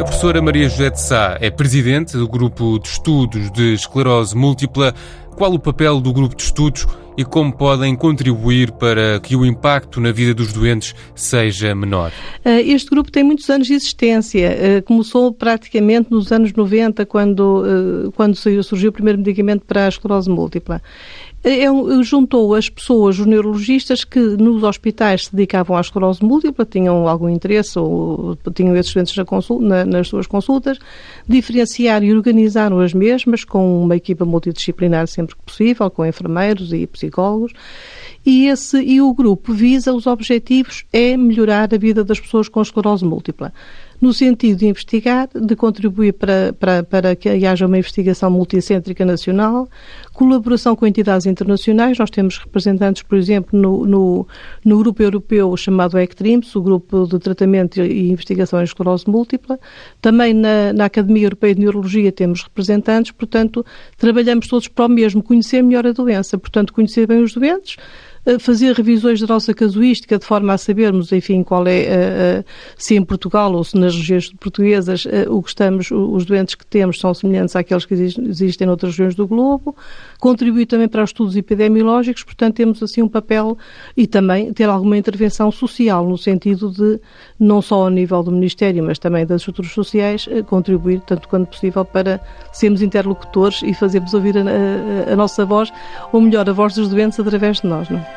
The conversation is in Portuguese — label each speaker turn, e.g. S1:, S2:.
S1: A professora Maria José de Sá é presidente do Grupo de Estudos de Esclerose Múltipla. Qual o papel do grupo de estudos e como podem contribuir para que o impacto na vida dos doentes seja menor?
S2: Eh, este grupo tem muitos anos de existência. Eh, começou praticamente nos anos 90, quando, eh, quando surgiu o primeiro medicamento para a esclerose múltipla é, juntou as pessoas, os neurologistas que nos hospitais se dedicavam à esclerose múltipla, tinham algum interesse ou tinham esses doentes na consulta, na, nas suas consultas, diferenciaram e organizaram as mesmas com uma equipa multidisciplinar sempre que possível, com enfermeiros e psicólogos e, esse, e o grupo visa os objetivos é melhorar a vida das pessoas com esclerose múltipla no sentido de investigar, de contribuir para, para, para que haja uma investigação multicêntrica nacional, colaboração com entidades internacionais. Nós temos representantes, por exemplo, no, no, no grupo europeu chamado ECTRIMS, o grupo de tratamento e investigação em esclerose múltipla. Também na, na Academia Europeia de Neurologia temos representantes, portanto, trabalhamos todos para o mesmo, conhecer melhor a doença, portanto, conhecer bem os doentes, fazer revisões da nossa casuística de forma a sabermos, enfim, qual é, eh, eh, se em Portugal ou se nas regiões portuguesas eh, o que estamos, os doentes que temos são semelhantes àqueles que existem noutras regiões do globo, contribuir também para os estudos epidemiológicos, portanto temos assim um papel e também ter alguma intervenção social no sentido de, não só ao nível do Ministério, mas também das estruturas sociais, contribuir tanto quanto possível para sermos interlocutores e fazermos ouvir a, a, a nossa voz, ou melhor, a voz dos doentes através de nós, não é?